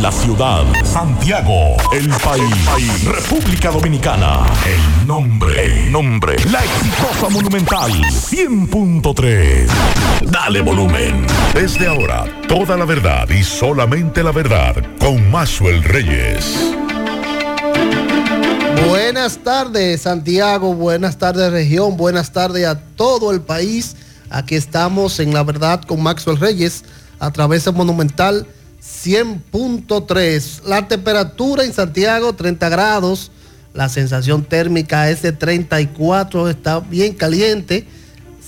La ciudad. Santiago, el país. República Dominicana. El nombre, el nombre. La exitosa monumental. 100.3. Dale volumen. Desde ahora, toda la verdad y solamente la verdad con Maxwell Reyes. Buenas tardes Santiago, buenas tardes región, buenas tardes a todo el país. Aquí estamos en La Verdad con Maxwell Reyes a través de Monumental 100.3. La temperatura en Santiago 30 grados, la sensación térmica es de 34, está bien caliente,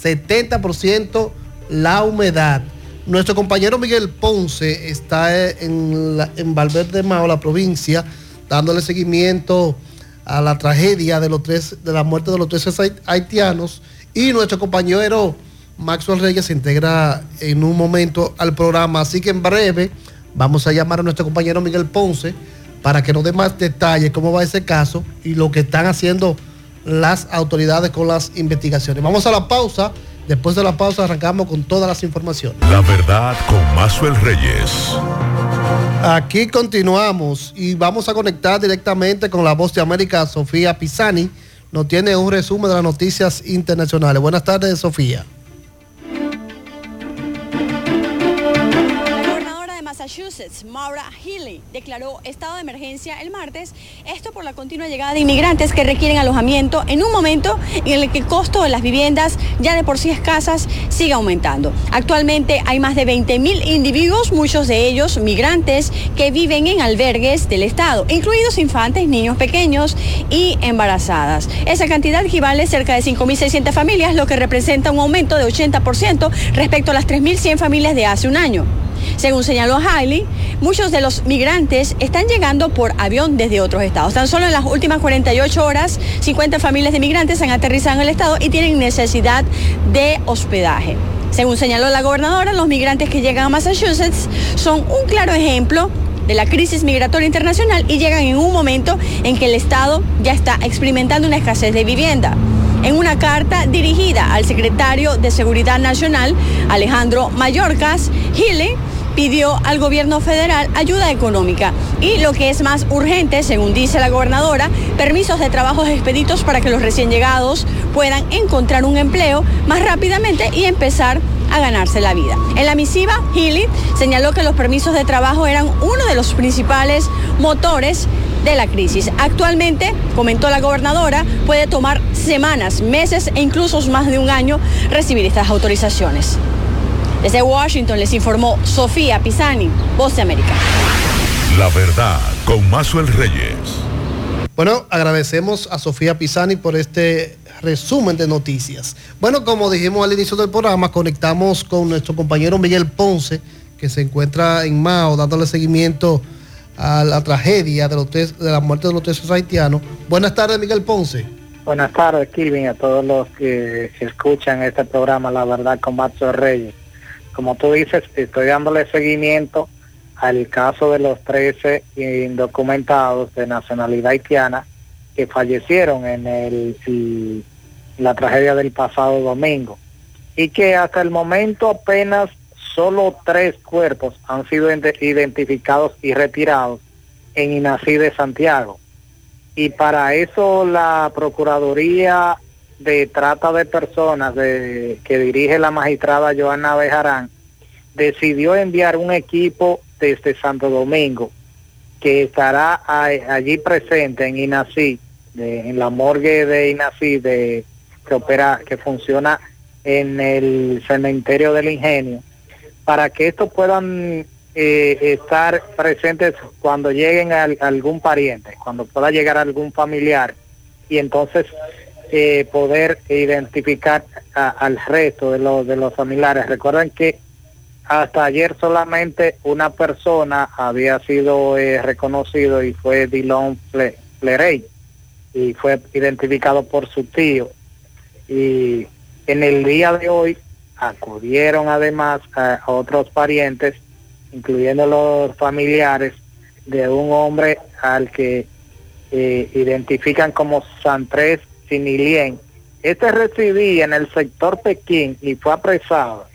70% la humedad. Nuestro compañero Miguel Ponce está en, en Valverde Mao, la provincia, dándole seguimiento a la tragedia de, los tres, de la muerte de los tres haitianos. Y nuestro compañero Maxwell Reyes se integra en un momento al programa, así que en breve vamos a llamar a nuestro compañero Miguel Ponce para que nos dé más detalles cómo va ese caso y lo que están haciendo las autoridades con las investigaciones. Vamos a la pausa. Después de la pausa arrancamos con todas las informaciones. La verdad con Maxwell Reyes. Aquí continuamos y vamos a conectar directamente con la voz de América, Sofía Pisani. Nos tiene un resumen de las noticias internacionales. Buenas tardes, Sofía. Massachusetts, Maura Healy, declaró estado de emergencia el martes, esto por la continua llegada de inmigrantes que requieren alojamiento en un momento en el que el costo de las viviendas, ya de por sí escasas, sigue aumentando. Actualmente hay más de 20.000 individuos, muchos de ellos migrantes, que viven en albergues del Estado, incluidos infantes, niños pequeños y embarazadas. Esa cantidad equivale a cerca de 5.600 familias, lo que representa un aumento de 80% respecto a las 3.100 familias de hace un año. Según señaló Hailey, muchos de los migrantes están llegando por avión desde otros estados. Tan solo en las últimas 48 horas, 50 familias de migrantes han aterrizado en el estado y tienen necesidad de hospedaje. Según señaló la gobernadora, los migrantes que llegan a Massachusetts son un claro ejemplo de la crisis migratoria internacional y llegan en un momento en que el Estado ya está experimentando una escasez de vivienda. En una carta dirigida al secretario de Seguridad Nacional, Alejandro Mayorkas, Healy pidió al gobierno federal ayuda económica y lo que es más urgente, según dice la gobernadora, permisos de trabajos expeditos para que los recién llegados puedan encontrar un empleo más rápidamente y empezar a ganarse la vida. En la misiva, Healy señaló que los permisos de trabajo eran uno de los principales motores de la crisis. Actualmente, comentó la gobernadora, puede tomar semanas, meses e incluso más de un año recibir estas autorizaciones. Desde Washington les informó Sofía Pisani, Voz de América. La verdad, con Mazuel Reyes. Bueno, agradecemos a Sofía Pisani por este resumen de noticias. Bueno, como dijimos al inicio del programa, conectamos con nuestro compañero Miguel Ponce, que se encuentra en Mao, dándole seguimiento a la tragedia de, los de la muerte de los tres haitianos. Buenas tardes, Miguel Ponce. Buenas tardes, Kirvin, a todos los que, escuchan este programa, La Verdad, con Macho Reyes como tú dices, estoy dándole seguimiento al caso de los 13 indocumentados de nacionalidad haitiana que fallecieron en el, la tragedia del pasado domingo y que hasta el momento apenas solo tres cuerpos han sido identificados y retirados en INACI de Santiago. Y para eso la Procuraduría de trata de personas de, que dirige la magistrada Joana Bejarán decidió enviar un equipo desde Santo Domingo que estará allí presente en INACI, en la morgue de INACI de, que opera, que funciona en el cementerio del ingenio, para que estos puedan eh, estar presentes cuando lleguen a, algún pariente, cuando pueda llegar algún familiar y entonces eh, poder identificar al resto de los, de los familiares. Recuerden que hasta ayer solamente una persona había sido eh, reconocido y fue Dillon Flerey y fue identificado por su tío. Y en el día de hoy acudieron además a, otros parientes, incluyendo los familiares de un hombre al que eh, identifican como Santrés Sinilien. Este residía en el sector Pekín y fue apresado.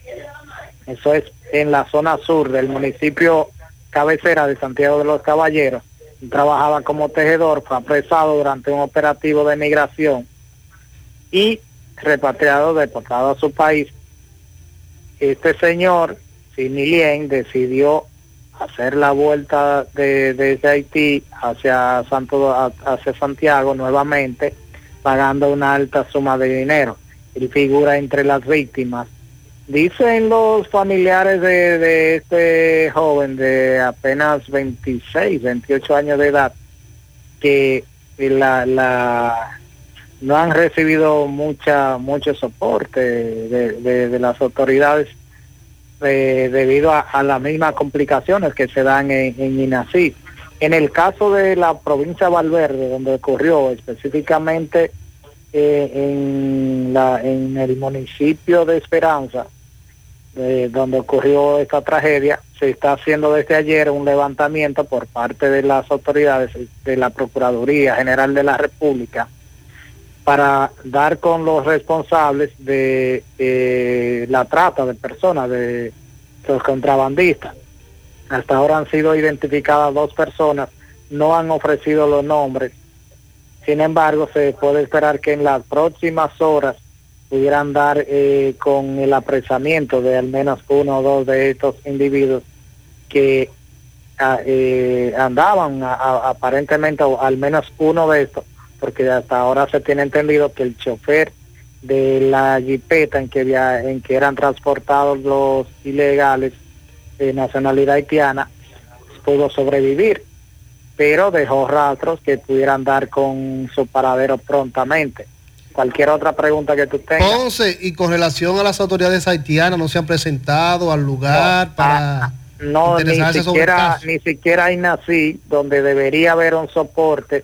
Eso es en la zona sur del municipio cabecera de Santiago de los Caballeros. Trabajaba como tejedor, fue apresado durante un operativo de migración y repatriado, deportado a su país. Este señor, Similien, decidió hacer la vuelta de, desde Haití hacia, Santo, hacia Santiago nuevamente, pagando una alta suma de dinero. Él figura entre las víctimas. Dicen los familiares de, de este joven de apenas 26, 28 años de edad, que la, la no han recibido mucha mucho soporte de, las autoridades eh, debido a, las mismas complicaciones que se dan en, en INACI. En el caso de la provincia de Valverde, donde ocurrió específicamente eh, en, la, en el municipio de Esperanza, eh, donde ocurrió esta tragedia, se está haciendo desde ayer un levantamiento por parte de las autoridades de la Procuraduría General de la República para dar con los responsables de eh, la trata de personas, de los contrabandistas. Hasta ahora han sido identificadas dos personas, no han ofrecido los nombres. Sin embargo, se puede esperar que en las próximas horas pudieran dar eh, con el apresamiento de al menos uno o dos de estos individuos que ah, eh, andaban aparentemente, o al menos uno de estos, porque hasta ahora se tiene entendido que el chofer de la jipeta en que, en que eran transportados los ilegales de nacionalidad haitiana pudo sobrevivir, pero dejó rastros que pudieran dar con su paradero prontamente. Cualquier otra pregunta que tú tengas. Entonces, y con relación a las autoridades haitianas, ¿no se han presentado al lugar para... Ah, no, ni siquiera, ni siquiera hay nací donde debería haber un soporte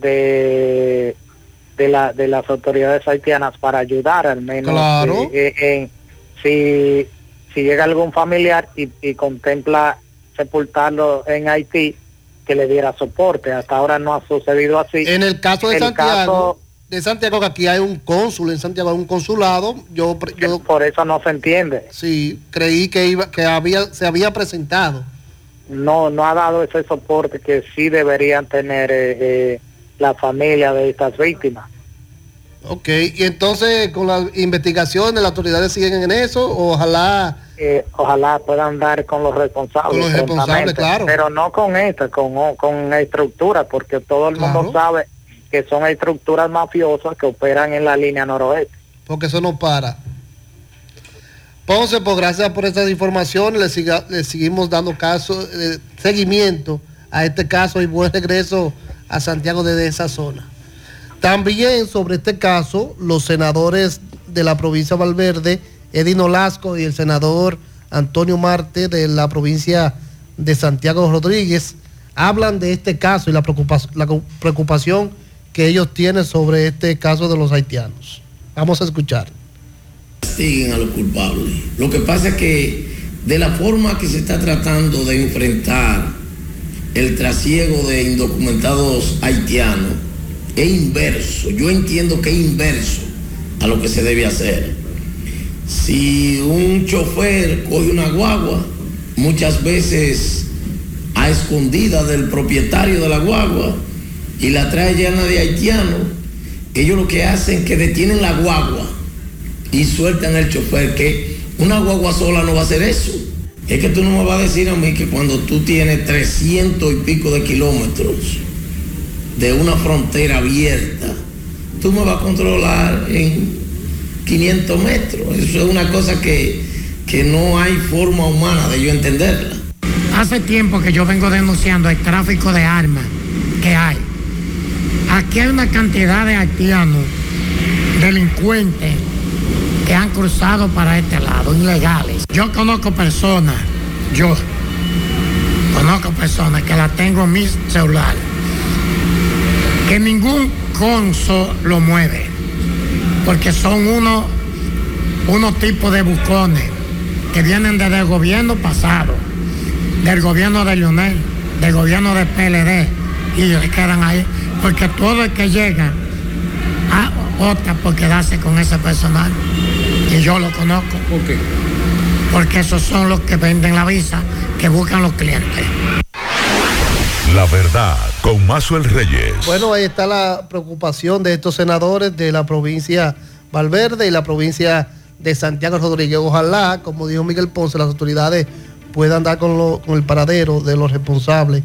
de, de, la, de las autoridades haitianas para ayudar al menos claro. Eh, eh, si, si llega algún familiar y, contempla sepultarlo en Haití, que le diera soporte. Hasta ahora no ha sucedido así. En el caso de Santiago, de Santiago, que aquí hay un cónsul, en Santiago hay un consulado, yo, yo por eso no se entiende. Sí, creí que iba, que había, se había presentado. No, no ha dado ese soporte que sí deberían tener eh, la familia de estas víctimas. Ok, y entonces con las investigaciones, las autoridades siguen en eso, ojalá... Eh, ojalá puedan dar con los responsables. Con los responsables, claro. Pero no con esta, con, con estructuras, porque todo el mundo sabe que son estructuras mafiosas que operan en la línea noroeste. Porque eso no para. Ponce, pues gracias por estas informaciones, le, siga, le seguimos dando caso, eh, seguimiento a este caso y buen regreso a Santiago desde esa zona. También sobre este caso, los senadores de la provincia de Valverde, Edino Lasco y el senador Antonio Marte de la provincia de Santiago Rodríguez, hablan de este caso y la preocupación, la preocupación que ellos tienen sobre este caso de los haitianos. Vamos a escuchar. Siguen a los culpables. Lo que pasa es que de la forma que se está tratando de enfrentar el trasiego de indocumentados haitianos es inverso. Yo entiendo que es inverso a lo que se debe hacer. Si un chofer coge una guagua, muchas veces a escondida del propietario de la guagua y la trae llena de haitianos, ellos lo que hacen es que detienen la guagua y sueltan el chofer, que una guagua sola no va a hacer eso. Es que tú no me vas a decir a mí que cuando tú tienes 300 y pico de kilómetros de una frontera abierta, tú me vas a controlar en 500 metros. Eso es una cosa que, que no hay forma humana de yo entenderla. Hace tiempo que yo vengo denunciando el tráfico de armas que hay. Aquí hay una cantidad de haitianos, delincuentes, que han cruzado para este lado, ilegales. Yo conozco personas, yo conozco personas que la tengo en mi celular, que ningún conso lo mueve, porque son unos unos tipos de bucones que vienen desde el gobierno pasado, del gobierno de Lionel, del gobierno de PLD, y quedan ahí, porque todo el que llega a, opta por quedarse con ese personal y yo lo conozco. ¿Por qué? Porque esos son los que venden la visa que buscan los clientes. La verdad, con Mazuel Reyes. Bueno, ahí está la preocupación de estos senadores de la provincia Valverde y la provincia de Santiago Rodríguez. Ojalá, como dijo Miguel Ponce, las autoridades puedan dar con, con el paradero de los responsables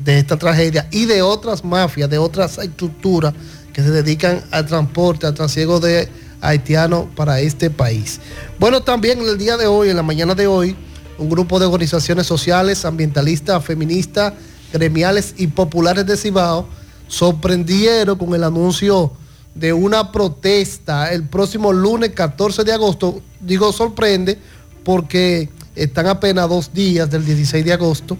de esta tragedia y de otras mafias, de otras estructuras que se dedican al transporte, al trasiego de haitianos para este país. Bueno, también en el día de hoy, en la mañana de hoy, un grupo de organizaciones sociales, ambientalistas, feministas, gremiales y populares de Cibao sorprendieron con el anuncio de una protesta el próximo lunes 14 de agosto. Digo sorprende porque están apenas dos días del 16 de agosto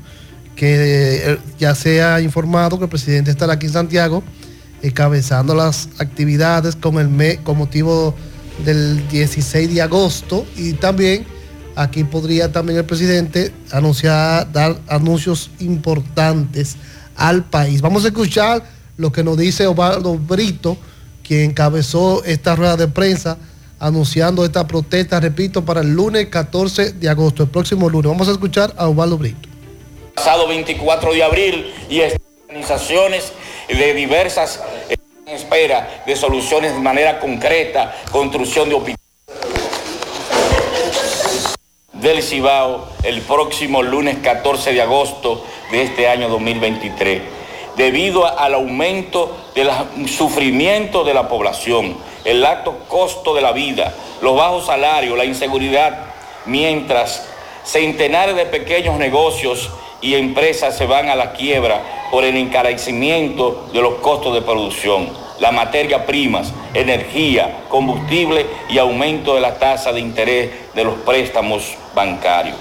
que eh, ya se ha informado que el presidente estará aquí en Santiago encabezando las actividades con, el con motivo del 16 de agosto y también aquí podría también el presidente anunciar, dar anuncios importantes al país. Vamos a escuchar lo que nos dice Osvaldo Brito, quien encabezó esta rueda de prensa anunciando esta protesta, repito, para el lunes 14 de agosto, el próximo lunes. Vamos a escuchar a Osvaldo Brito. Pasado 24 de abril y organizaciones de diversas en espera de soluciones de manera concreta, construcción de opiniones del Cibao el próximo lunes 14 de agosto de este año 2023, debido al aumento del sufrimiento de la población, el alto costo de la vida, los bajos salarios, la inseguridad, mientras centenares de pequeños negocios y empresas se van a la quiebra por el encarecimiento de los costos de producción, las materias primas, energía, combustible y aumento de la tasa de interés de los préstamos bancarios.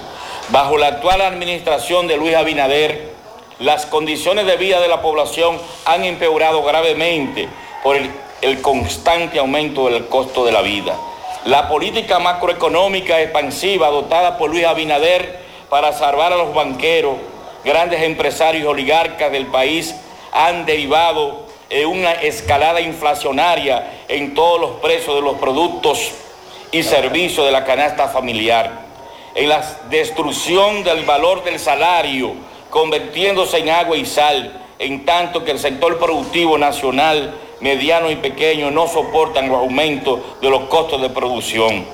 Bajo la actual administración de Luis Abinader, las condiciones de vida de la población han empeorado gravemente por el, el constante aumento del costo de la vida. La política macroeconómica expansiva adoptada por Luis Abinader para salvar a los banqueros, grandes empresarios y oligarcas del país han derivado en una escalada inflacionaria en todos los precios de los productos y servicios de la canasta familiar, en la destrucción del valor del salario, convirtiéndose en agua y sal, en tanto que el sector productivo nacional, mediano y pequeño no soportan los aumentos de los costos de producción.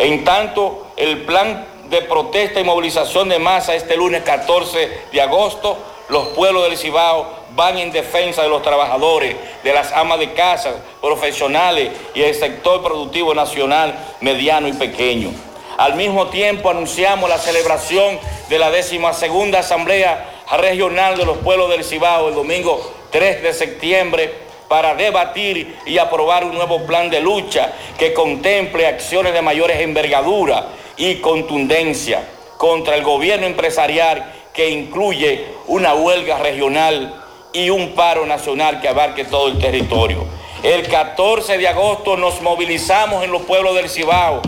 En tanto, el plan de protesta y movilización de masa este lunes 14 de agosto, los pueblos del Cibao van en defensa de los trabajadores, de las amas de casa, profesionales y el sector productivo nacional, mediano y pequeño. Al mismo tiempo anunciamos la celebración de la segunda Asamblea Regional de los Pueblos del Cibao el domingo 3 de septiembre para debatir y aprobar un nuevo plan de lucha que contemple acciones de mayores envergadura y contundencia contra el gobierno empresarial que incluye una huelga regional y un paro nacional que abarque todo el territorio. El 14 de agosto nos movilizamos en los pueblos del Cibao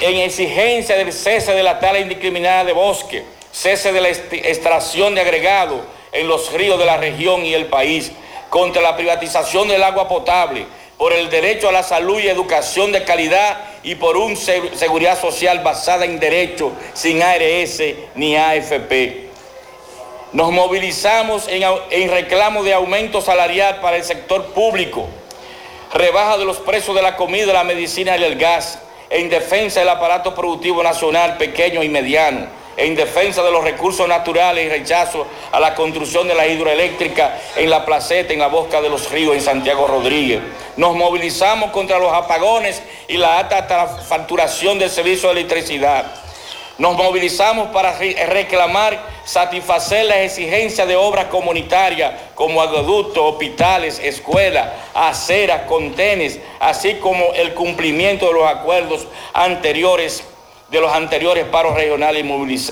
en exigencia del cese de la tala indiscriminada de bosque, cese de la extracción de agregado en los ríos de la región y el país, contra la privatización del agua potable, por el derecho a la salud y educación de calidad y por una seguridad social basada en derechos sin ARS ni AFP. Nos movilizamos en, en, reclamo de aumento salarial para el sector público, rebaja de los precios de la comida, la medicina y el gas, en defensa del aparato productivo nacional pequeño y mediano en defensa de los recursos naturales y rechazo a la construcción de la hidroeléctrica en la placeta, en la bosca de los ríos, en Santiago Rodríguez. Nos movilizamos contra los apagones y la alta facturación del servicio de electricidad. Nos movilizamos para reclamar, satisfacer las exigencias de obras comunitarias como aguaductos, hospitales, escuelas, aceras, contenes, así como el cumplimiento de los acuerdos anteriores de los anteriores paros regionales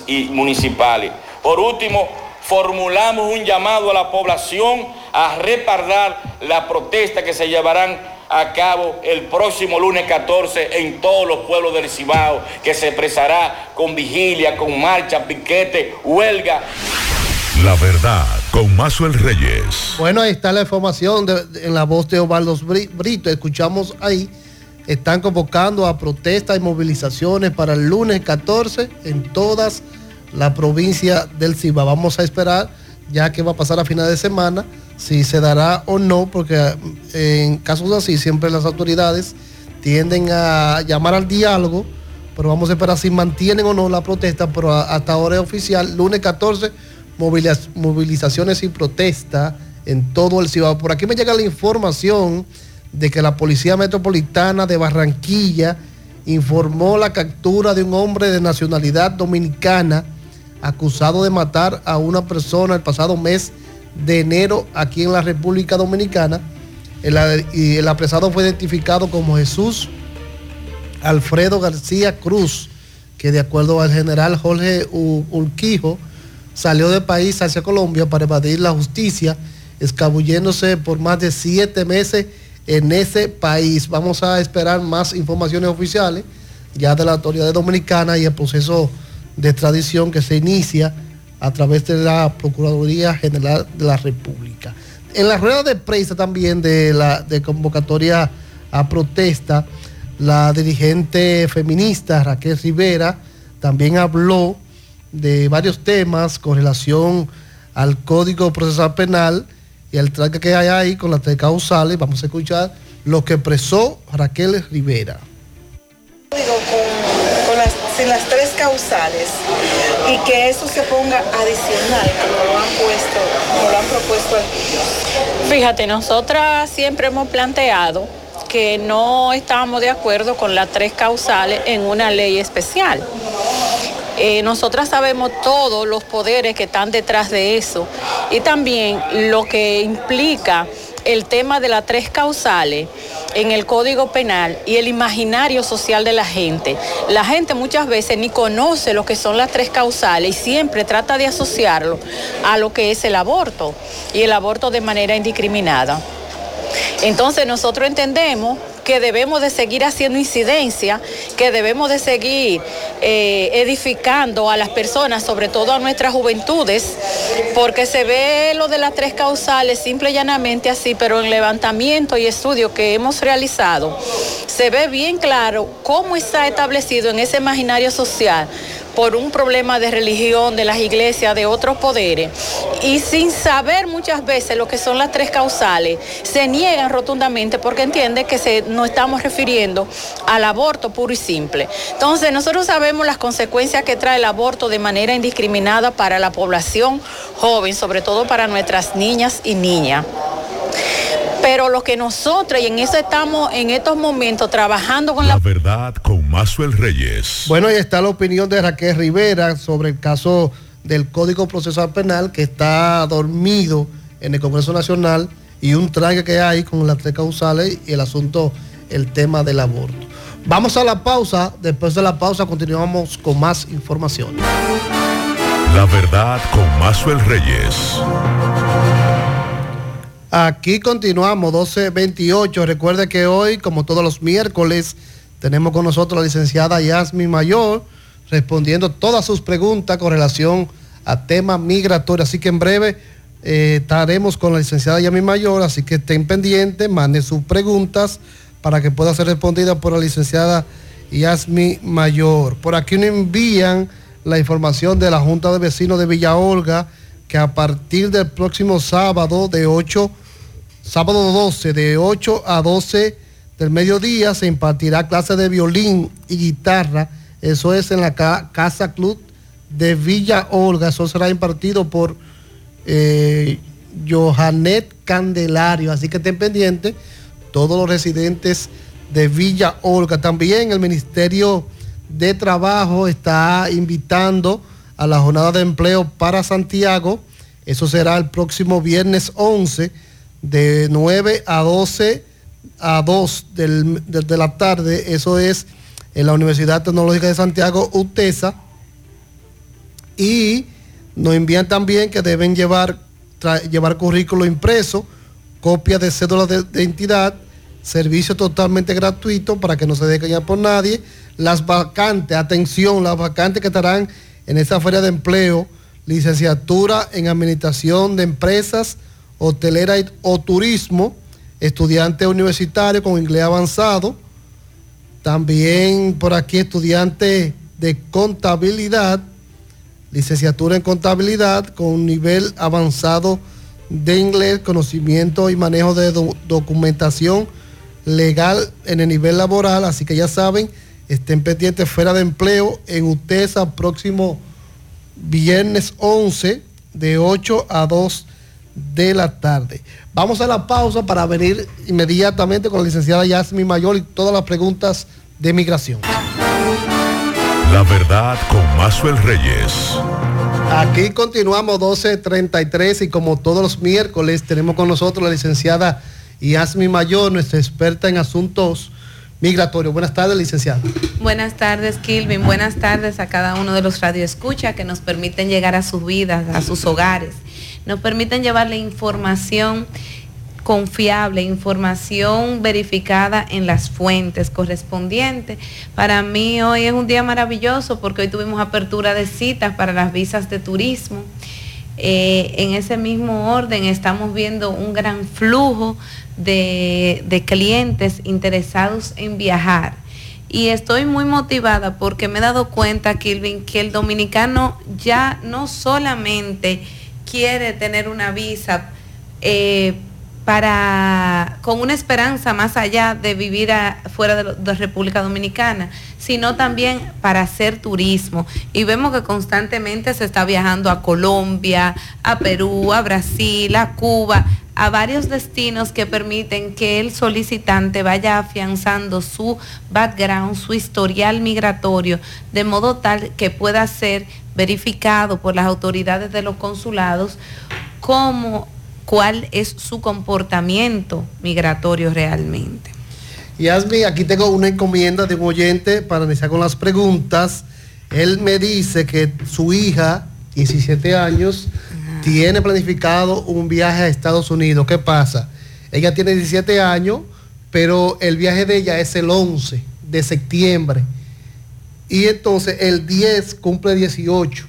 y municipales. Por último, formulamos un llamado a la población a repardar la protesta que se llevarán a cabo el próximo lunes 14 en todos los pueblos del Cibao, que se expresará con vigilia, con marcha, piquete, huelga. La verdad, con Mazuel Reyes. Bueno, ahí está la información en la voz de Osvaldo Brito. Escuchamos ahí están convocando a protestas y movilizaciones para el lunes 14 en todas la provincia del Cibao. Vamos a esperar ya que va a pasar a final de semana, si se dará o no, porque eh, en casos así siempre las autoridades tienden a llamar al diálogo, pero vamos a esperar si mantienen o no la protesta, pero hasta ahora es oficial, lunes 14, movilizaciones y protesta en todo el Cibao. Por aquí me llega la información de que la Policía Metropolitana de Barranquilla informó la captura de un hombre de nacionalidad dominicana acusado de matar a una persona el pasado mes de enero aquí en la República Dominicana. El, y el apresado fue identificado como Jesús Alfredo García Cruz, que de acuerdo al general Jorge Urquijo, salió del país hacia Colombia para evadir la justicia, escabulléndose por más de siete meses en ese país. Vamos a esperar más informaciones oficiales ya de la autoridad dominicana y el proceso de extradición que se inicia a través de la Procuraduría General de la República. En la rueda de prensa también de la de convocatoria a protesta, la dirigente feminista Raquel Rivera también habló de varios temas con relación al Código Procesal Penal y el traje que hay ahí con las tres causales. Vamos a escuchar lo que expresó Raquel Rivera. Con, las, sin las tres causales y que eso se ponga adicional como lo han puesto, como lo han propuesto aquí. Fíjate, nosotras siempre hemos planteado que no estábamos de acuerdo con las tres causales en una ley especial. Eh, nosotras sabemos todos los poderes que están detrás de eso y también lo que implica el tema de las tres causales en el Código Penal y el imaginario social de la gente. La gente muchas veces ni conoce lo que son las tres causales y siempre trata de asociarlo a lo que es el aborto y el aborto de manera indiscriminada. Entonces nosotros entendemos que debemos de seguir haciendo incidencia, que debemos de seguir eh, edificando a las personas, sobre todo a nuestras juventudes, porque se ve lo de las tres causales simple y llanamente así, pero en levantamiento y estudio que hemos realizado, se ve bien claro cómo está establecido en ese imaginario social por un problema de religión, de las iglesias, de otros poderes, y sin saber muchas veces lo que son las tres causales, se niegan rotundamente porque entienden que se, nos estamos refiriendo al aborto puro y simple. Entonces, nosotros sabemos las consecuencias que trae el aborto de manera indiscriminada para la población joven, sobre todo para nuestras niñas y niñas. Pero lo que nosotros, y en eso estamos en estos momentos trabajando con la... La verdad con Mazuel Reyes. Bueno, ahí está la opinión de Raquel Rivera sobre el caso del Código Procesal Penal que está dormido en el Congreso Nacional y un traje que hay con las tres causales y el asunto, el tema del aborto. Vamos a la pausa, después de la pausa continuamos con más información. La verdad con Mazuel Reyes. Aquí continuamos, 1228. Recuerde que hoy, como todos los miércoles, tenemos con nosotros la licenciada Yasmi Mayor respondiendo todas sus preguntas con relación a temas migratorios. Así que en breve eh, estaremos con la licenciada Yasmi Mayor, así que estén pendientes, manden sus preguntas para que pueda ser respondida por la licenciada Yasmi Mayor. Por aquí nos envían la información de la Junta de Vecinos de Villa Olga que a partir del próximo sábado de 8, sábado 12, de 8 a 12 del mediodía se impartirá clase de violín y guitarra. Eso es en la Casa Club de Villa Olga. Eso será impartido por eh, Johanet Candelario. Así que estén pendientes todos los residentes de Villa Olga. También el Ministerio de Trabajo está invitando a la jornada de empleo para Santiago. Eso será el próximo viernes 11 de 9 a 12 a 2 de la tarde. Eso es en la Universidad Tecnológica de Santiago, UTESA. Y nos envían también que deben llevar, llevar currículo impreso, copia de cédula de, de identidad, servicio totalmente gratuito para que no se deje por nadie. Las vacantes, atención, las vacantes que estarán en esa feria de empleo, licenciatura en administración de empresas, hotelera o turismo, estudiante universitario con inglés avanzado, también por aquí estudiante de contabilidad, licenciatura en contabilidad con nivel avanzado de inglés, conocimiento y manejo de do- documentación legal en el nivel laboral. Así que ya saben, estén pendientes fuera de empleo en UTESA próximo viernes 11 de 8 a 2 de la tarde. Vamos a la pausa para venir inmediatamente con la licenciada Yasmi Mayor y todas las preguntas de migración. La verdad con Mazuel Reyes. Aquí continuamos 12.33 y como todos los miércoles tenemos con nosotros la licenciada Yasmi Mayor, nuestra experta en asuntos migratorios. Buenas tardes, licenciada. Buenas tardes, Kilvin. Buenas tardes a cada uno de los radioescuchas que nos permiten llegar a sus vidas, a sus hogares. Nos permiten llevarle información confiable, información verificada en las fuentes correspondientes. Para mí hoy es un día maravilloso porque hoy tuvimos apertura de citas para las visas de turismo. Eh, en ese mismo orden estamos viendo un gran flujo de, de clientes interesados en viajar. Y estoy muy motivada porque me he dado cuenta, Kilvin, que el dominicano ya no solamente quiere tener una visa eh, para con una esperanza más allá de vivir fuera de, de República Dominicana, sino también para hacer turismo. Y vemos que constantemente se está viajando a Colombia, a Perú, a Brasil, a Cuba, a varios destinos que permiten que el solicitante vaya afianzando su background, su historial migratorio, de modo tal que pueda ser verificado por las autoridades de los consulados como cuál es su comportamiento migratorio realmente. Yasmi, aquí tengo una encomienda de un oyente para iniciar con las preguntas. Él me dice que su hija, 17 años, tiene planificado un viaje a Estados Unidos. ¿Qué pasa? Ella tiene 17 años, pero el viaje de ella es el 11 de septiembre. Y entonces el 10 cumple 18,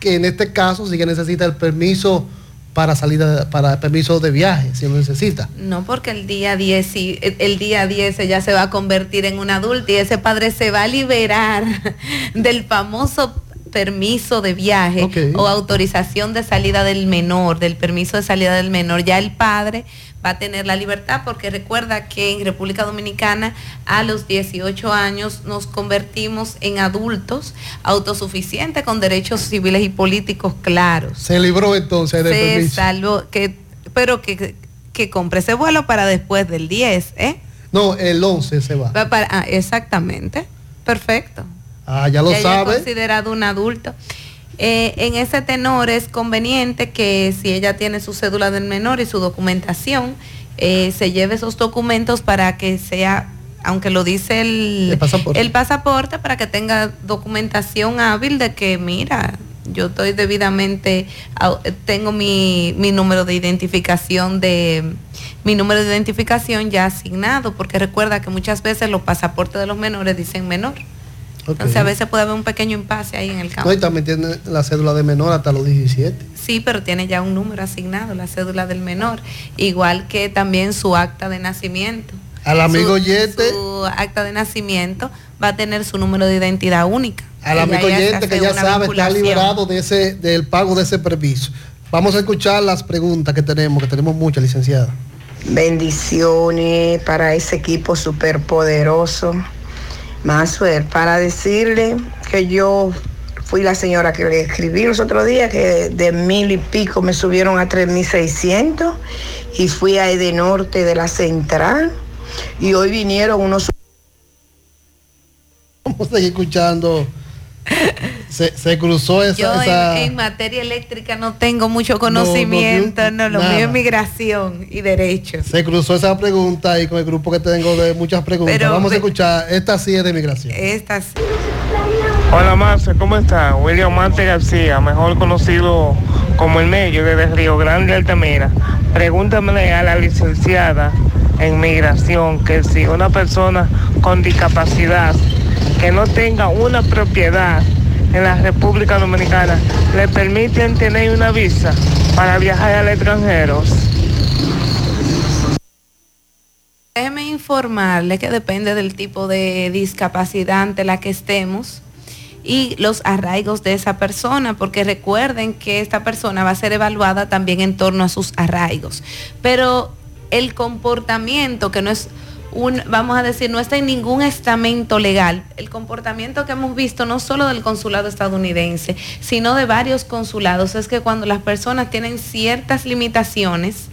que en este caso sí que necesita el permiso para salida, para permiso de viaje, si lo necesita. No porque el día 10 sí, el- día 10 ella se va a convertir en un adulto y ese padre se va a liberar del famoso permiso de viaje o autorización de salida del menor, del permiso de salida del menor. Ya el padre va a tener la libertad porque recuerda que en República Dominicana a los 18 años nos convertimos en adultos autosuficientes con derechos civiles y políticos claros Se libró entonces del se permiso. salvó, que, pero que, que compre ese vuelo para después del 10, ¿eh? No, el 11 se va. Va para- ah, exactamente, perfecto. Ah, ya lo es sabe. considerado un adulto. Eh, en ese tenor es conveniente que si ella tiene su cédula del menor y su documentación, eh, se lleve esos documentos para que sea, aunque lo dice el, El pasaporte. el pasaporte, para que tenga documentación hábil de que, mira, yo estoy debidamente, tengo mi, mi número de identificación de mi número de identificación ya asignado, porque recuerda que muchas veces los pasaportes de los menores dicen menor. Entonces a veces puede haber un pequeño impasse ahí en el campo. No, y también tiene la cédula de menor hasta los 17. Sí, pero tiene ya un número asignado, la cédula del menor, igual que también su acta de nacimiento. Al amigo Su- oyente. Su acta de nacimiento va a tener su número de identidad única. Al amigo oyente que ya sabe, está liberado de ese, del pago de ese permiso. Vamos a escuchar las preguntas que tenemos, que tenemos muchas, licenciada. Bendiciones para ese equipo superpoderoso. Maxwell, para decirle que yo fui la señora que le escribí los otros días, que de mil y pico me subieron a 3.600 y fui a Edenorte de la Central y hoy vinieron unos... Vamos a seguir escuchando. Se, se cruzó esa... Yo en- esa- en, materia eléctrica no tengo mucho no, conocimiento, no, lo nada. mío es migración y derechos. Se cruzó esa pregunta y con el grupo que tengo de muchas preguntas. Pero Vamos a escuchar. Esta sí es de migración. Estas Hola Marce, ¿cómo está? William Marte García, mejor conocido como el medio desde Río Grande, Altamira. Pregúntame a la licenciada en migración que si una persona con discapacidad que no tenga una propiedad en la República Dominicana le permiten tener una visa para viajar al extranjero. Déjeme informarle que depende del tipo de discapacidad ante la que estemos y los arraigos de esa persona, porque recuerden que esta persona va a ser evaluada también en torno a sus arraigos. Pero el comportamiento, que no es un, vamos a decir, no está en ningún estamento legal, el comportamiento que hemos visto no solo del consulado estadounidense, sino de varios consulados, es que cuando las personas tienen ciertas limitaciones,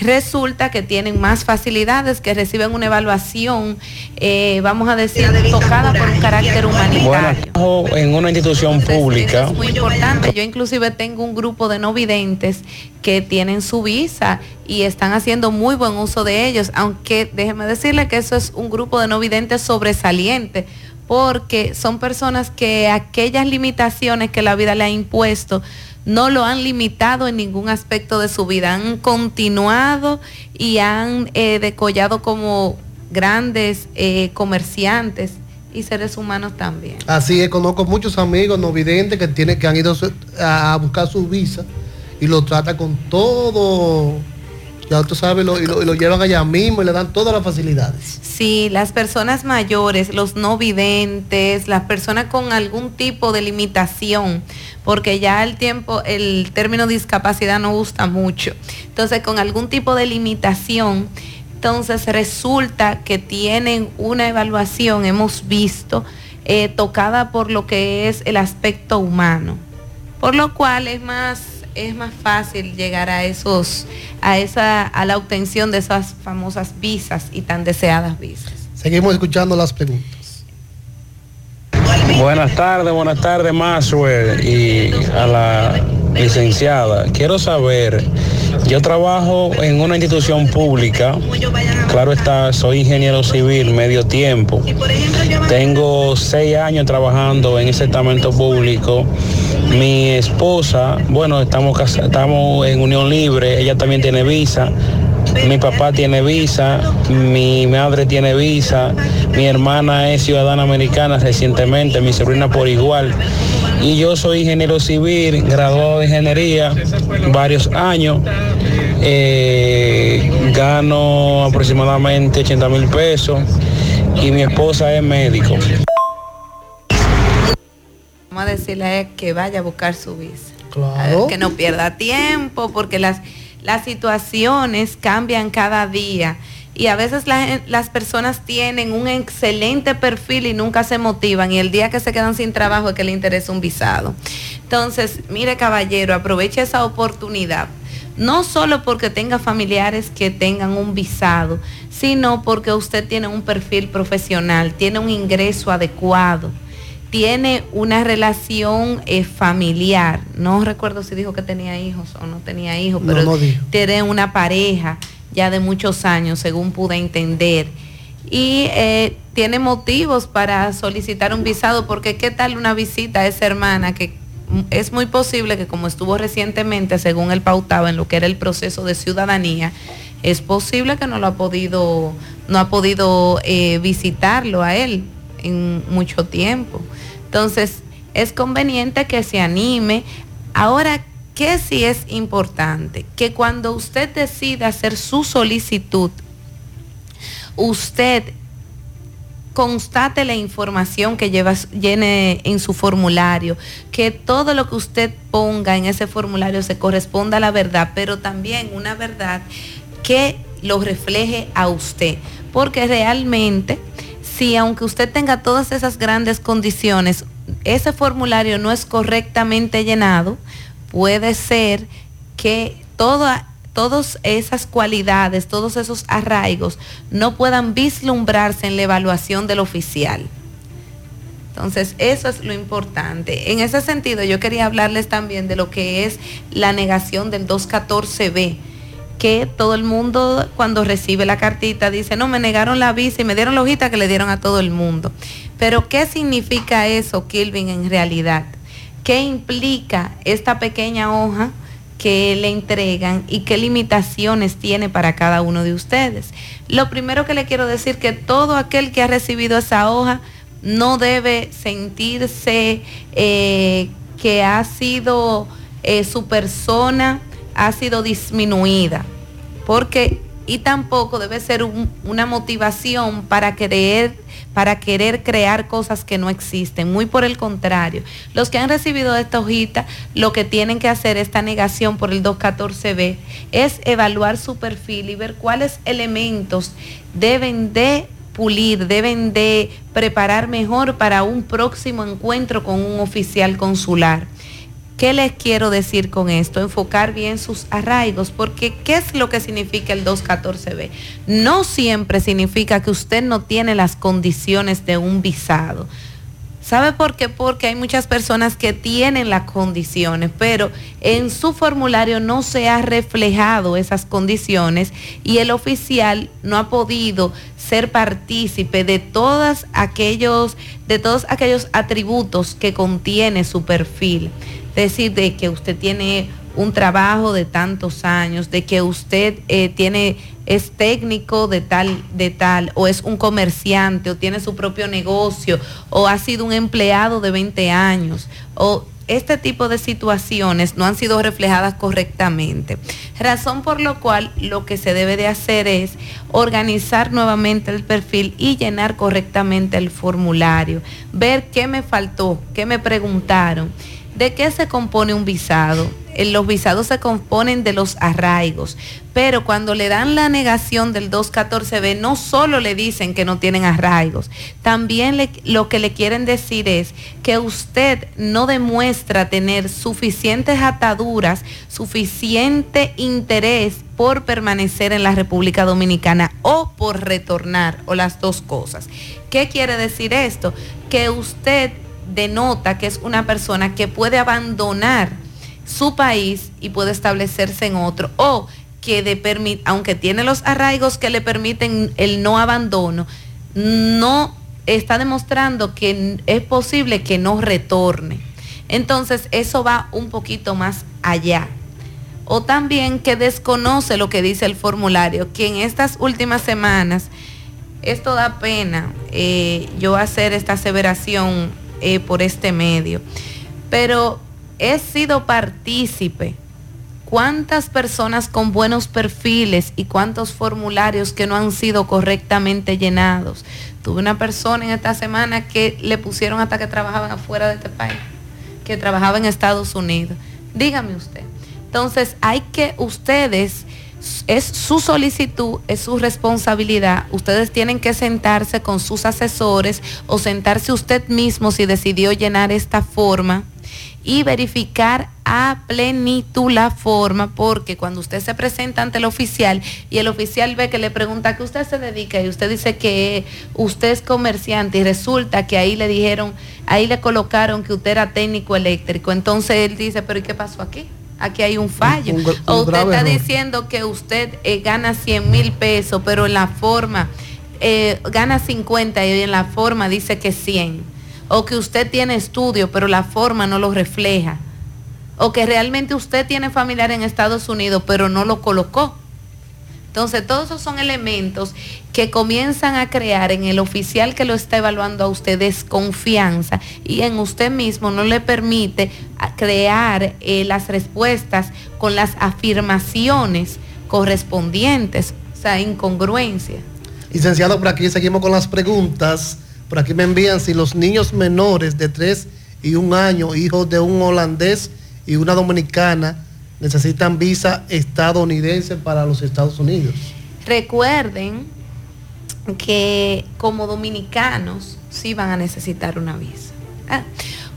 resulta que tienen más facilidades, que reciben una evaluación, eh, vamos a decir, tocada por un carácter humanitario. en una institución pública. Es muy importante. Yo inclusive tengo un grupo de no videntes que tienen su visa y están haciendo muy buen uso de ellos, aunque déjeme decirle que eso es un grupo de no videntes sobresaliente porque son personas que aquellas limitaciones que la vida le ha impuesto no lo han limitado en ningún aspecto de su vida, han continuado y han eh, decollado como grandes eh, comerciantes y seres humanos también. Así es, conozco muchos amigos no videntes que, tienen, que han ido a buscar su visa y lo trata con todo ya tú sabes, lo, y, lo, llevan allá mismo y le dan todas las facilidades. Sí, las personas mayores, los no videntes, las personas con algún tipo de limitación, porque ya el tiempo, el término discapacidad no gusta mucho. Entonces, con algún tipo de limitación, entonces resulta que tienen una evaluación, hemos visto, eh, tocada por lo que es el aspecto humano. Por lo cual es más es más fácil llegar a esos, a esa, a la obtención de esas famosas visas y tan deseadas visas. Seguimos escuchando las preguntas. Buenas tardes, buenas tardes, Maxwell y a la licenciada. Quiero saber, yo trabajo en una institución pública, claro está, soy ingeniero civil medio tiempo. Tengo seis años trabajando en ese estamento público mi esposa, bueno, estamos, estamos en unión libre, ella también tiene visa. Mi papá tiene visa, mi madre tiene visa, mi hermana es ciudadana americana recientemente, mi sobrina por igual. Y yo soy ingeniero civil, graduado de ingeniería, varios años. Eh, gano aproximadamente 80 mil pesos y mi esposa es médico vamos a decirle que vaya a buscar su visa. Que no pierda tiempo, porque las, las situaciones cambian cada día. Y a veces las personas tienen un excelente perfil y nunca se motivan. Y el día que se quedan sin trabajo es que le interesa un visado. Entonces, mire caballero, aproveche esa oportunidad. No solo porque tenga familiares que tengan un visado, sino porque usted tiene un perfil profesional, tiene un ingreso adecuado tiene una relación eh, familiar. No recuerdo si dijo que tenía hijos o no tenía hijos, pero tiene una pareja ya de muchos años, según pude entender. Y eh, tiene motivos para solicitar un visado, porque qué tal una visita a esa hermana que es muy posible que como estuvo recientemente, según él pautaba en lo que era el proceso de ciudadanía, es posible que no lo ha podido, no ha podido eh, visitarlo a él en mucho tiempo. Entonces, es conveniente que se anime. Ahora, ¿qué sí es importante? Que cuando usted decida hacer su solicitud, usted constate la información que lleva, llene en su formulario, que todo lo que usted ponga en ese formulario se corresponda a la verdad, pero también una verdad que lo refleje a usted, porque realmente si aunque usted tenga todas esas grandes condiciones, ese formulario no es correctamente llenado, puede ser que todas esas cualidades, todos esos arraigos no puedan vislumbrarse en la evaluación del oficial. Entonces, eso es lo importante. En ese sentido, yo quería hablarles también de lo que es la negación del 214B que todo el mundo cuando recibe la cartita dice, no, me negaron la visa y me dieron la hojita que le dieron a todo el mundo. Pero ¿qué significa eso, Kilvin, en realidad? ¿Qué implica esta pequeña hoja que le entregan y qué limitaciones tiene para cada uno de ustedes? Lo primero que le quiero decir que todo aquel que ha recibido esa hoja no debe sentirse eh, que ha sido eh, su persona ha sido disminuida, porque y tampoco debe ser una motivación para querer para querer crear cosas que no existen. Muy por el contrario, los que han recibido esta hojita, lo que tienen que hacer esta negación por el 214B es evaluar su perfil y ver cuáles elementos deben de pulir, deben de preparar mejor para un próximo encuentro con un oficial consular. ¿Qué les quiero decir con esto? Enfocar bien sus arraigos, porque ¿qué es lo que significa el 214B? No siempre significa que usted no tiene las condiciones de un visado. ¿Sabe por qué? Porque hay muchas personas que tienen las condiciones, pero en su formulario no se ha reflejado esas condiciones y el oficial no ha podido ser partícipe de todos aquellos, de todos aquellos atributos que contiene su perfil decir de que usted tiene un trabajo de tantos años, de que usted eh, tiene, es técnico de tal, de tal, o es un comerciante, o tiene su propio negocio, o ha sido un empleado de 20 años, o este tipo de situaciones no han sido reflejadas correctamente. Razón por lo cual lo que se debe de hacer es organizar nuevamente el perfil y llenar correctamente el formulario, ver qué me faltó, qué me preguntaron ¿De qué se compone un visado? Eh, los visados se componen de los arraigos, pero cuando le dan la negación del 214B, no solo le dicen que no tienen arraigos, también lo que le quieren decir es que usted no demuestra tener suficientes ataduras, suficiente interés por permanecer en la República Dominicana o por retornar, o las dos cosas. ¿Qué quiere decir esto? Que usted denota que es una persona que puede abandonar su país y puede establecerse en otro o que de aunque tiene los arraigos que le permiten el no abandono, no está demostrando que es posible que no retorne. Entonces eso va un poquito más allá. O también que desconoce lo que dice el formulario, que en estas últimas semanas, esto da pena, eh, yo hacer esta aseveración eh, por este medio. Pero he sido partícipe. ¿Cuántas personas con buenos perfiles y cuántos formularios que no han sido correctamente llenados? Tuve una persona en esta semana que le pusieron hasta que trabajaban afuera de este país, que trabajaba en Estados Unidos. Dígame usted. Entonces hay que ustedes es su solicitud, es su responsabilidad. Ustedes tienen que sentarse con sus asesores o sentarse usted mismo si decidió llenar esta forma y verificar a plenitud la forma, porque cuando usted se presenta ante el oficial y el oficial ve que le pregunta a qué usted se dedica y usted dice que usted es comerciante y resulta que ahí le dijeron, ahí le colocaron que usted era técnico eléctrico, entonces él dice, pero ¿y qué pasó aquí? Aquí hay un fallo. o usted está diciendo que usted eh, gana 100 mil pesos, pero en la forma eh, gana 50 y en la forma dice que 100. O que usted tiene estudio, pero la forma no lo refleja. O que realmente usted tiene familiar en Estados Unidos, pero no lo colocó. Entonces, todos esos son elementos que comienzan a crear en el oficial que lo está evaluando a usted desconfianza y en usted mismo no le permite crear eh, las respuestas con las afirmaciones correspondientes, o sea, incongruencia. Licenciado, por aquí seguimos con las preguntas. Por aquí me envían si los niños menores de 3 y 1 año, hijos de un holandés y una dominicana, necesitan visa estadounidense para los Estados Unidos. Recuerden que como dominicanos sí van a necesitar una visa. Ah,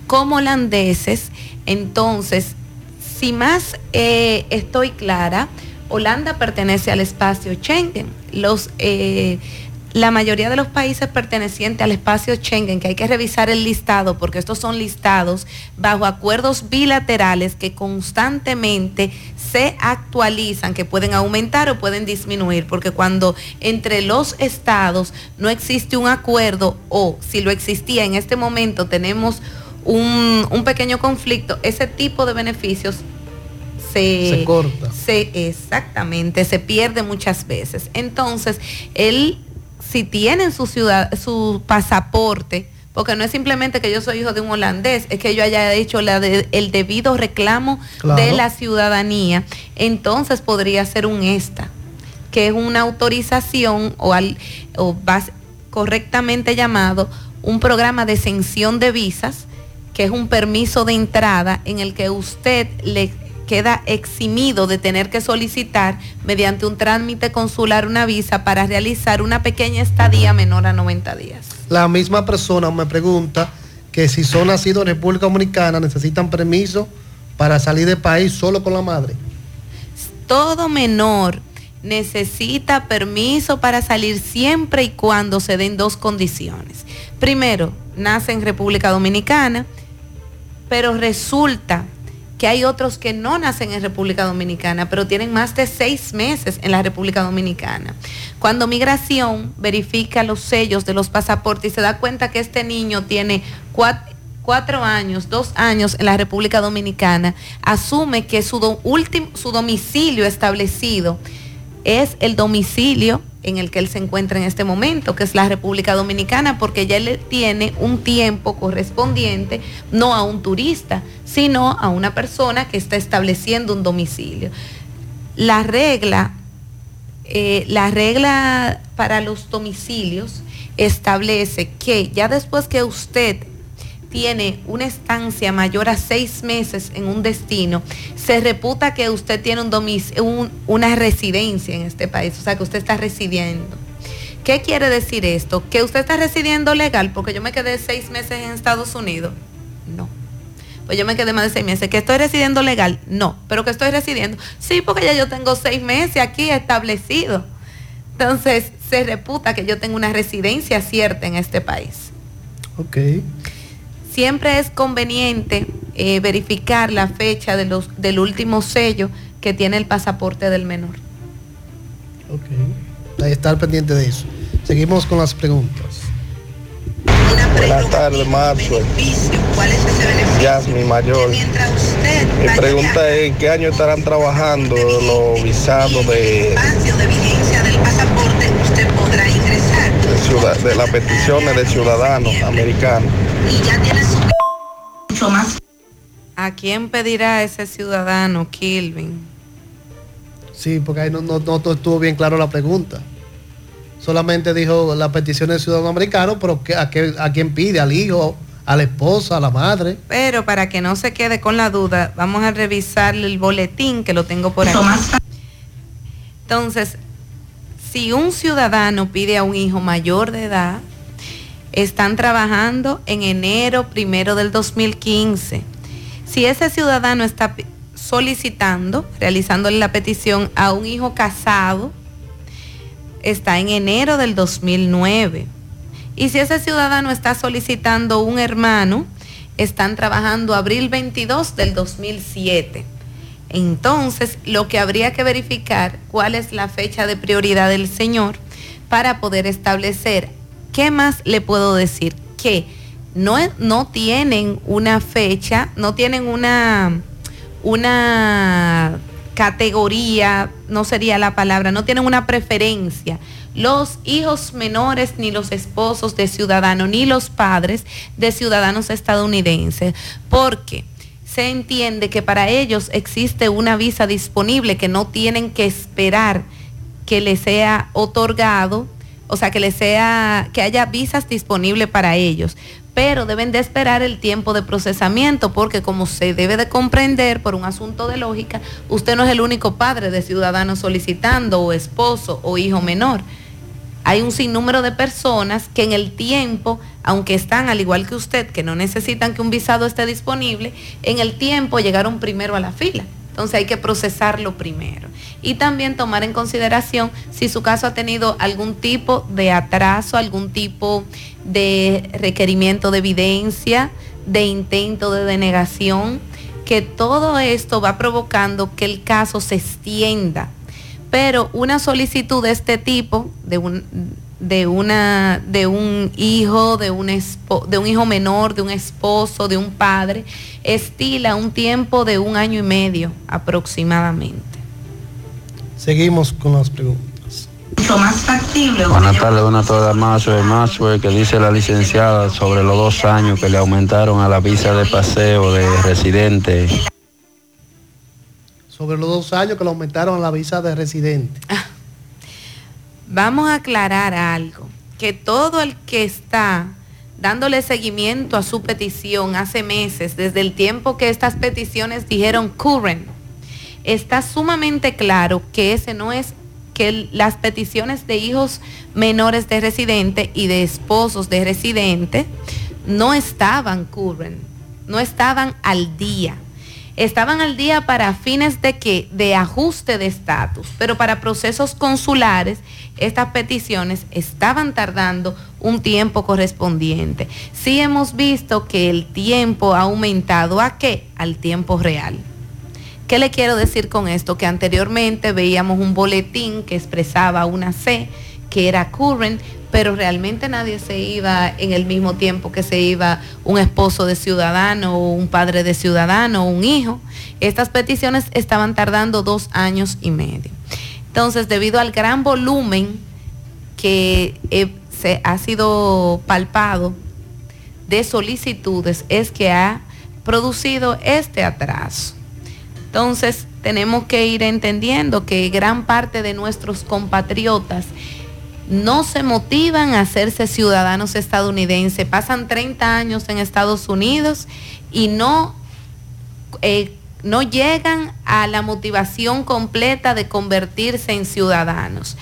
como holandeses, entonces, si más eh, estoy clara, Holanda pertenece al espacio Schengen. Los eh, la mayoría de los países pertenecientes al espacio Schengen, que hay que revisar el listado, porque estos son listados bajo acuerdos bilaterales que constantemente se actualizan, que pueden aumentar o pueden disminuir, porque cuando entre los estados no existe un acuerdo o si lo existía en este momento tenemos un, pequeño conflicto, ese tipo de beneficios se, se, corta. Se, exactamente, se pierde muchas veces. Entonces, el si tienen su ciudad, su pasaporte, porque no es simplemente que yo soy hijo de un holandés, es que yo haya hecho la el debido reclamo de la ciudadanía, entonces podría ser un ESTA, que es una autorización o, al, correctamente llamado un programa de exención de visas, que es un permiso de entrada en el que usted le queda eximido de tener que solicitar mediante un trámite consular una visa para realizar una pequeña estadía menor a 90 días. La misma persona me pregunta que si son nacidos en República Dominicana necesitan permiso para salir del país solo con la madre. Todo menor necesita permiso para salir siempre y cuando se den dos condiciones. Primero, nace en República Dominicana, pero resulta que hay otros que no nacen en República Dominicana, pero tienen más de seis meses en la República Dominicana. Cuando migración verifica los sellos de los pasaportes y se da cuenta que este niño tiene cuatro, años, dos años en la República Dominicana, asume que su, su domicilio establecido es el domicilio en el que él se encuentra en este momento, que es la República Dominicana, porque ya él tiene un tiempo correspondiente no a un turista, sino a una persona que está estableciendo un domicilio. La regla, eh, la regla para los domicilios establece que ya después que usted tiene una estancia mayor a seis meses en un destino, se reputa que usted tiene un una residencia en este país, o sea, que usted está residiendo. ¿Qué quiere decir esto? ¿Que usted está residiendo legal porque yo me quedé seis meses en Estados Unidos? No. Pues yo me quedé más de seis meses. ¿Que estoy residiendo legal? No. ¿Pero que estoy residiendo? Sí, porque ya yo tengo seis meses aquí establecido. Entonces, se reputa que yo tengo una residencia cierta en este país. Ok siempre es conveniente eh, verificar la fecha de los, del último sello que tiene el pasaporte del menor. Ok, estar pendiente de eso. Seguimos con las preguntas. Buenas tardes, Marzo. mi Mayor. Mi pregunta es, ¿en qué año estarán trabajando los visados de, de las peticiones de ciudadanos americanos? Y ya tiene mucho más. ¿A quién pedirá ese ciudadano, Kilvin? Sí, porque ahí no, no, estuvo bien claro la pregunta. Solamente dijo la petición del ciudadano americano, pero ¿a, qué, ¿a quién pide? ¿Al hijo? ¿A la esposa? ¿A la madre? Pero para que no se quede con la duda, vamos a revisar el boletín que lo tengo por aquí. Entonces, si un ciudadano pide a un hijo mayor de edad, están trabajando en enero primero del 2015. Si ese ciudadano está solicitando, realizándole la petición a un hijo casado, está en enero del 2009. Y si ese ciudadano está solicitando un hermano, están trabajando abril 22 del 2007. Entonces, lo que habría que verificar cuál es la fecha de prioridad del señor para poder establecer ¿Qué más le puedo decir? Que no, no tienen una fecha, no tienen una, una categoría, no sería la palabra, no tienen una preferencia. Los hijos menores, ni los esposos de ciudadanos, ni los padres de ciudadanos estadounidenses, porque se entiende que para ellos existe una visa disponible que no tienen que esperar que les sea otorgado o sea, que les sea, que haya visas disponibles para ellos. Pero deben de esperar el tiempo de procesamiento porque como se debe de comprender por un asunto de lógica, usted no es el único padre de ciudadanos solicitando o esposo o hijo menor. Hay un sinnúmero de personas que en el tiempo, aunque están al igual que usted, que no necesitan que un visado esté disponible, en el tiempo llegaron primero a la fila. Entonces hay que procesarlo primero. Y también tomar en consideración si su caso ha tenido algún tipo de atraso, algún tipo de requerimiento de evidencia, de intento de denegación, que todo esto va provocando que el caso se extienda. Pero una solicitud de este tipo, de un, de una de un hijo, de un, de un hijo menor, de un esposo, de un padre, estila un tiempo de un año y medio aproximadamente. Seguimos con las preguntas. más factible. Buenas tardes, buenas tardes, más que dice la licenciada sobre los dos años que le aumentaron a la visa de paseo de residente. Sobre los dos años que le aumentaron a la visa de residente. Vamos a aclarar algo que todo el que está dándole seguimiento a su petición hace meses, desde el tiempo que estas peticiones dijeron current, está sumamente claro que ese no es que las peticiones de hijos menores de residente y de esposos de residente no estaban current, no estaban al día. Estaban al día para fines de que de ajuste de estatus, pero para procesos consulares estas peticiones estaban tardando un tiempo correspondiente. Sí hemos visto que el tiempo ha aumentado a qué? Al tiempo real. ¿Qué le quiero decir con esto? Que anteriormente veíamos un boletín que expresaba una C, que era current, pero realmente nadie se iba en el mismo tiempo que se iba un esposo de ciudadano un padre de ciudadano un hijo. Estas peticiones estaban tardando dos años y medio. Entonces, debido al gran volumen que eh, se ha sido palpado de solicitudes, es que ha producido este atraso. Entonces, tenemos que ir entendiendo que gran parte de nuestros compatriotas no se motivan a hacerse ciudadanos estadounidenses, pasan 30 años en Estados Unidos y no, eh, no llegan a la motivación completa de convertirse en ciudadanos,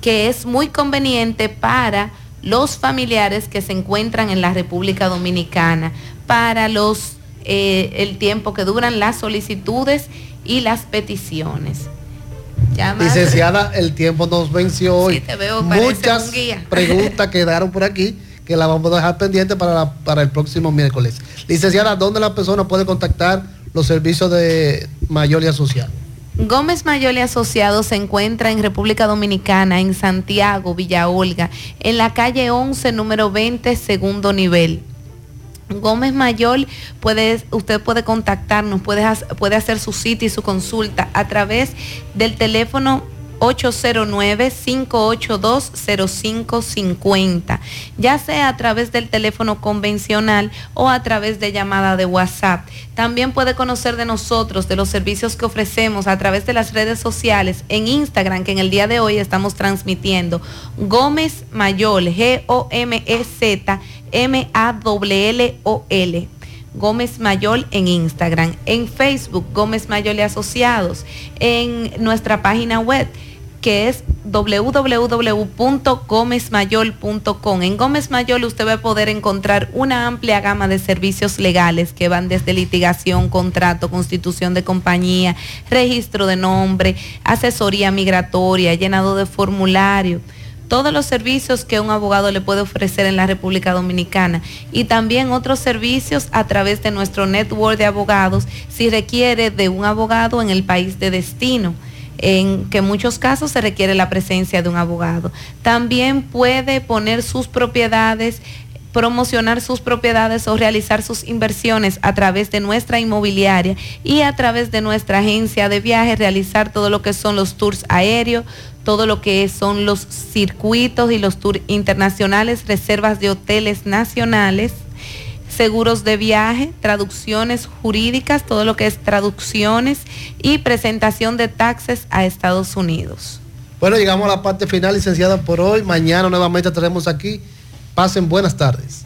que es muy conveniente para los familiares que se encuentran en la República Dominicana, para los eh, el tiempo que duran las solicitudes y las peticiones. Licenciada, el tiempo nos venció hoy. Muchas preguntas quedaron por aquí que la vamos a dejar pendiente para, para el próximo miércoles. Licenciada, ¿dónde la persona puede contactar los servicios de Mayor y Asociado? Gómez Mayor y Asociado se encuentra en República Dominicana, en Santiago, Villa Olga, en la calle 11, número 20, segundo nivel. Gómez Mayor, puede, usted puede contactarnos, puede, puede hacer su cita y su consulta a través del teléfono 809-582-0550, ya sea a través del teléfono convencional o a través de llamada de WhatsApp. También puede conocer de nosotros, de los servicios que ofrecemos a través de las redes sociales, en Instagram, que en el día de hoy estamos transmitiendo Gómez Mayol, G-O-M-E-Z, M-A-L-L-O-L. Gómez Mayol en Instagram, en Facebook Gómez Mayol y Asociados, en nuestra página web que es www.gomezmayol.com. En Gómez Mayol usted va a poder encontrar una amplia gama de servicios legales que van desde litigación, contrato, constitución de compañía, registro de nombre, asesoría migratoria, llenado de formulario todos los servicios que un abogado le puede ofrecer en la República Dominicana y también otros servicios a través de nuestro network de abogados si requiere de un abogado en el país de destino en que muchos casos se requiere la presencia de un abogado. También puede poner sus propiedades promocionar sus propiedades o realizar sus inversiones a través de nuestra inmobiliaria y a través de nuestra agencia de viajes, realizar todo lo que son los tours aéreos, todo lo que son los circuitos y los tours internacionales, reservas de hoteles nacionales, seguros de viaje, traducciones jurídicas, todo lo que es traducciones y presentación de taxes a Estados Unidos. Bueno, llegamos a la parte final, licenciada, por hoy. Mañana nuevamente estaremos aquí. Pasen buenas tardes.